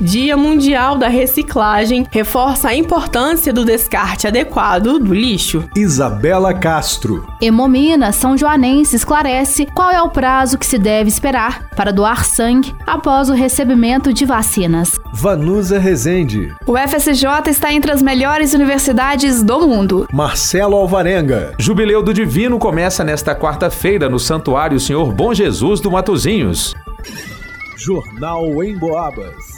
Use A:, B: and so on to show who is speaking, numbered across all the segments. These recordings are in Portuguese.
A: Dia Mundial da Reciclagem reforça a importância do descarte adequado do lixo.
B: Isabela Castro.
C: Hemomina São Joanense esclarece qual é o prazo que se deve esperar para doar sangue após o recebimento de vacinas.
B: Vanusa Rezende.
D: O FSJ está entre as melhores universidades do mundo.
B: Marcelo Alvarenga.
E: Jubileu do Divino começa nesta quarta-feira no Santuário Senhor Bom Jesus do Matozinhos.
B: Jornal em Boabas.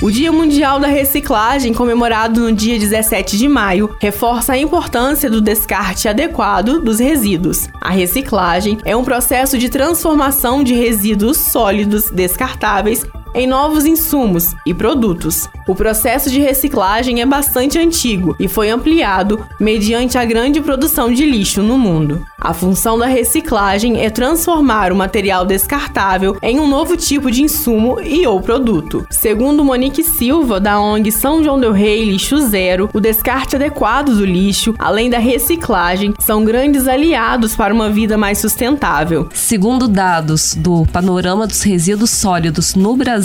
A: O Dia Mundial da Reciclagem, comemorado no dia 17 de maio, reforça a importância do descarte adequado dos resíduos. A reciclagem é um processo de transformação de resíduos sólidos descartáveis em novos insumos e produtos. O processo de reciclagem é bastante antigo e foi ampliado mediante a grande produção de lixo no mundo. A função da reciclagem é transformar o material descartável em um novo tipo de insumo e ou produto. Segundo Monique Silva, da ONG São João del Rei Lixo Zero, o descarte adequado do lixo, além da reciclagem, são grandes aliados para uma vida mais sustentável.
F: Segundo dados do Panorama dos Resíduos Sólidos no Brasil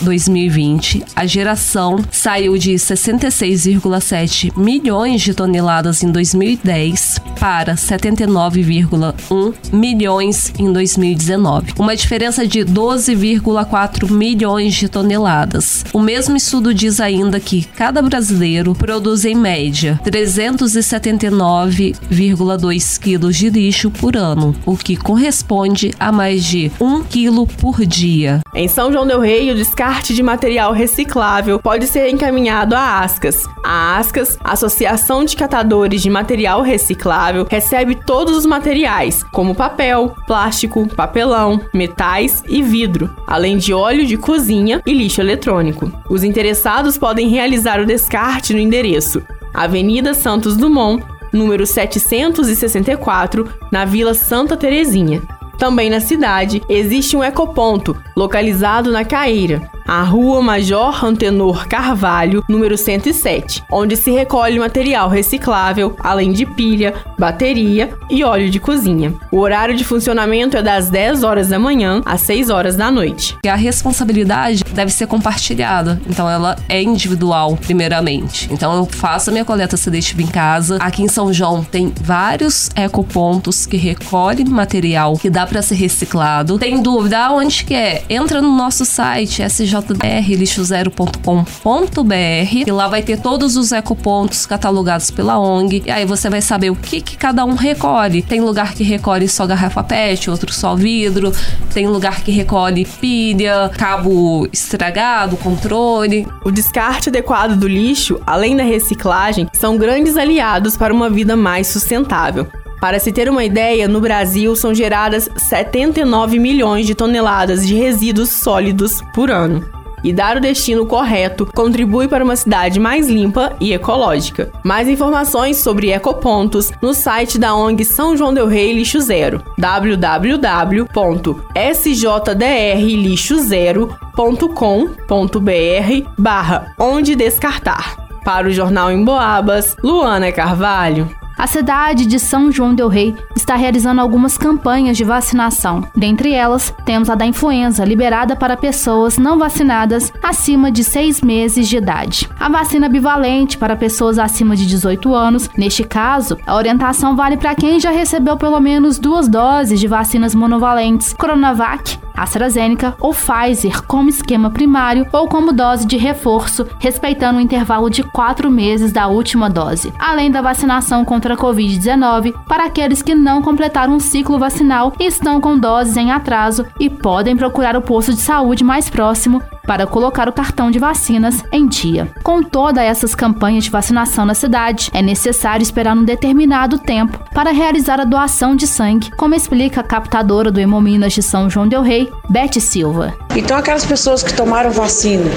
F: 2020, a geração saiu de 66,7 milhões de toneladas em 2010 para 79 9,1 milhões em 2019, uma diferença de 12,4 milhões de toneladas. O mesmo estudo diz ainda que cada brasileiro produz em média 379,2 quilos de lixo por ano, o que corresponde a mais de 1 quilo por dia.
A: Em São João del Rei, o descarte de material reciclável pode ser encaminhado à ASCAS. A ASCAS, Associação de Catadores de Material Reciclável, recebe todos os materiais, como papel, plástico, papelão, metais e vidro, além de óleo de cozinha e lixo eletrônico. Os interessados podem realizar o descarte no endereço Avenida Santos Dumont, número 764, na Vila Santa Terezinha. Também na cidade. Existe um ecoponto localizado na Caeira, a Rua Major Antenor Carvalho, número 107, onde se recolhe material reciclável, além de pilha, bateria e óleo de cozinha. O horário de funcionamento é das 10 horas da manhã às 6 horas da noite.
F: A responsabilidade deve ser compartilhada, então ela é individual, primeiramente. Então eu faço a minha coleta seletiva em casa. Aqui em São João tem vários ecopontos que recolhem material que dá para ser reciclado. Tem dúvida onde que é? Entra no nosso site sj jbrlixo0.com.br e lá vai ter todos os ecopontos catalogados pela ONG. E aí você vai saber o que, que cada um recolhe. Tem lugar que recolhe só garrafa PET, outro só vidro. Tem lugar que recolhe pilha, cabo estragado, controle.
A: O descarte adequado do lixo, além da reciclagem, são grandes aliados para uma vida mais sustentável. Para se ter uma ideia, no Brasil são geradas 79 milhões de toneladas de resíduos sólidos por ano. E dar o destino correto contribui para uma cidade mais limpa e ecológica. Mais informações sobre ecopontos no site da ONG São João del Rei Lixo Zero, www.sjodrlixozero.com.br barra onde descartar. Para o Jornal em Boabas, Luana Carvalho.
C: A cidade de São João del Rei está realizando algumas campanhas de vacinação. Dentre elas, temos a da influenza, liberada para pessoas não vacinadas acima de 6 meses de idade. A vacina bivalente para pessoas acima de 18 anos. Neste caso, a orientação vale para quem já recebeu pelo menos duas doses de vacinas monovalentes Coronavac AstraZeneca ou Pfizer como esquema primário ou como dose de reforço, respeitando o intervalo de quatro meses da última dose, além da vacinação contra a Covid-19 para aqueles que não completaram um ciclo vacinal e estão com doses em atraso e podem procurar o posto de saúde mais próximo para colocar o cartão de vacinas em dia. Com todas essas campanhas de vacinação na cidade, é necessário esperar um determinado tempo para realizar a doação de sangue, como explica a captadora do Hemominas de São João del Rei, Beth Silva.
G: Então aquelas pessoas que tomaram vacina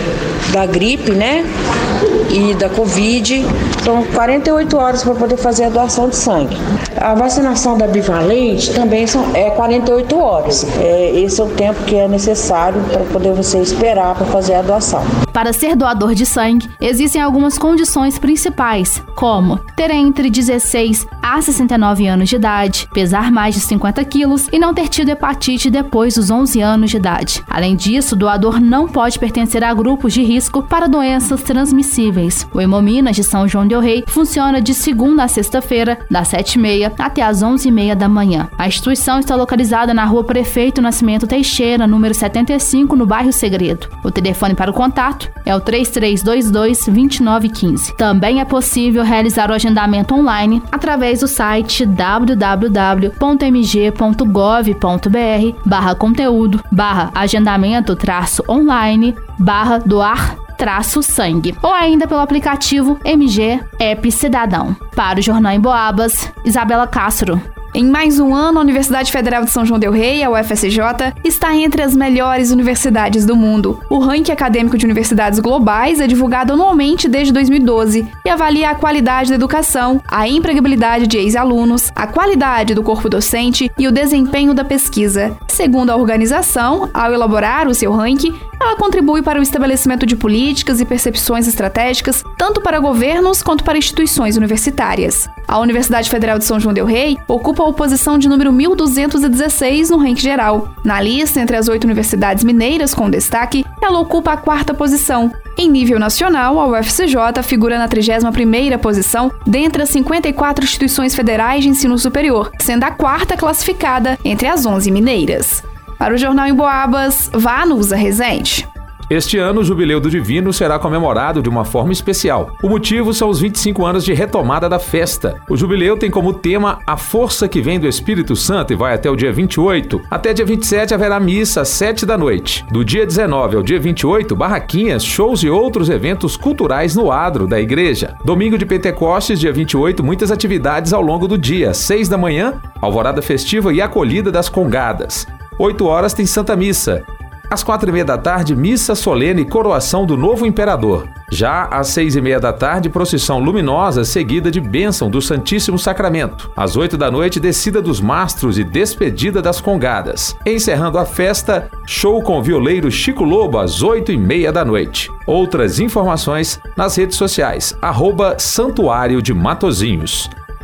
G: da gripe, né? e da Covid. São 48 horas para poder fazer a doação de sangue. A vacinação da bivalente também são, é 48 horas. É, esse é o tempo que é necessário para poder você esperar para fazer a doação.
C: Para ser doador de sangue, existem algumas condições principais, como ter entre 16 a 69 anos de idade, pesar mais de 50 quilos e não ter tido hepatite depois dos 11 anos de idade. Além disso, o doador não pode pertencer a grupos de risco para doenças transmissíveis. O Hemominas de São João del Rei funciona de segunda a sexta-feira, das 7h30 até as 11h30 da manhã. A instituição está localizada na rua Prefeito Nascimento Teixeira, número 75, no bairro Segredo. O telefone para o contato é o 3322-2915. Também é possível realizar o agendamento online através do site www.mg.gov.br barra conteúdo barra agendamento traço online barra doar sangue ou ainda pelo aplicativo MG App Cidadão. Para o Jornal em Boabas, Isabela Castro.
D: Em mais um ano, a Universidade Federal de São João del Rei, a UFSJ, está entre as melhores universidades do mundo. O ranking acadêmico de universidades globais é divulgado anualmente desde 2012 e avalia a qualidade da educação, a empregabilidade de ex-alunos, a qualidade do corpo docente e o desempenho da pesquisa. Segundo a organização, ao elaborar o seu ranking, ela contribui para o estabelecimento de políticas e percepções estratégicas, tanto para governos quanto para instituições universitárias. A Universidade Federal de São João del Rei ocupa a posição de número 1216 no ranking geral. Na lista, entre as oito universidades mineiras com destaque, ela ocupa a quarta posição. Em nível nacional, a UFCJ figura na 31ª posição dentre as 54 instituições federais de ensino superior, sendo a quarta classificada entre as 11 mineiras. Para o Jornal em Boabas, Vanusa Rezende.
E: Este ano, o Jubileu do Divino será comemorado de uma forma especial. O motivo são os 25 anos de retomada da festa. O Jubileu tem como tema a força que vem do Espírito Santo e vai até o dia 28. Até dia 27 haverá missa às 7 da noite. Do dia 19 ao dia 28, barraquinhas, shows e outros eventos culturais no adro da igreja. Domingo de Pentecostes, dia 28, muitas atividades ao longo do dia. 6 da manhã, alvorada festiva e acolhida das congadas. 8 horas tem Santa Missa. Às quatro e meia da tarde, missa solene e coroação do novo imperador. Já às seis e meia da tarde, procissão luminosa seguida de bênção do Santíssimo Sacramento. Às oito da noite, descida dos mastros e despedida das congadas. Encerrando a festa, show com o violeiro Chico Lobo às oito e meia da noite. Outras informações nas redes sociais, arroba Santuário de Matozinhos.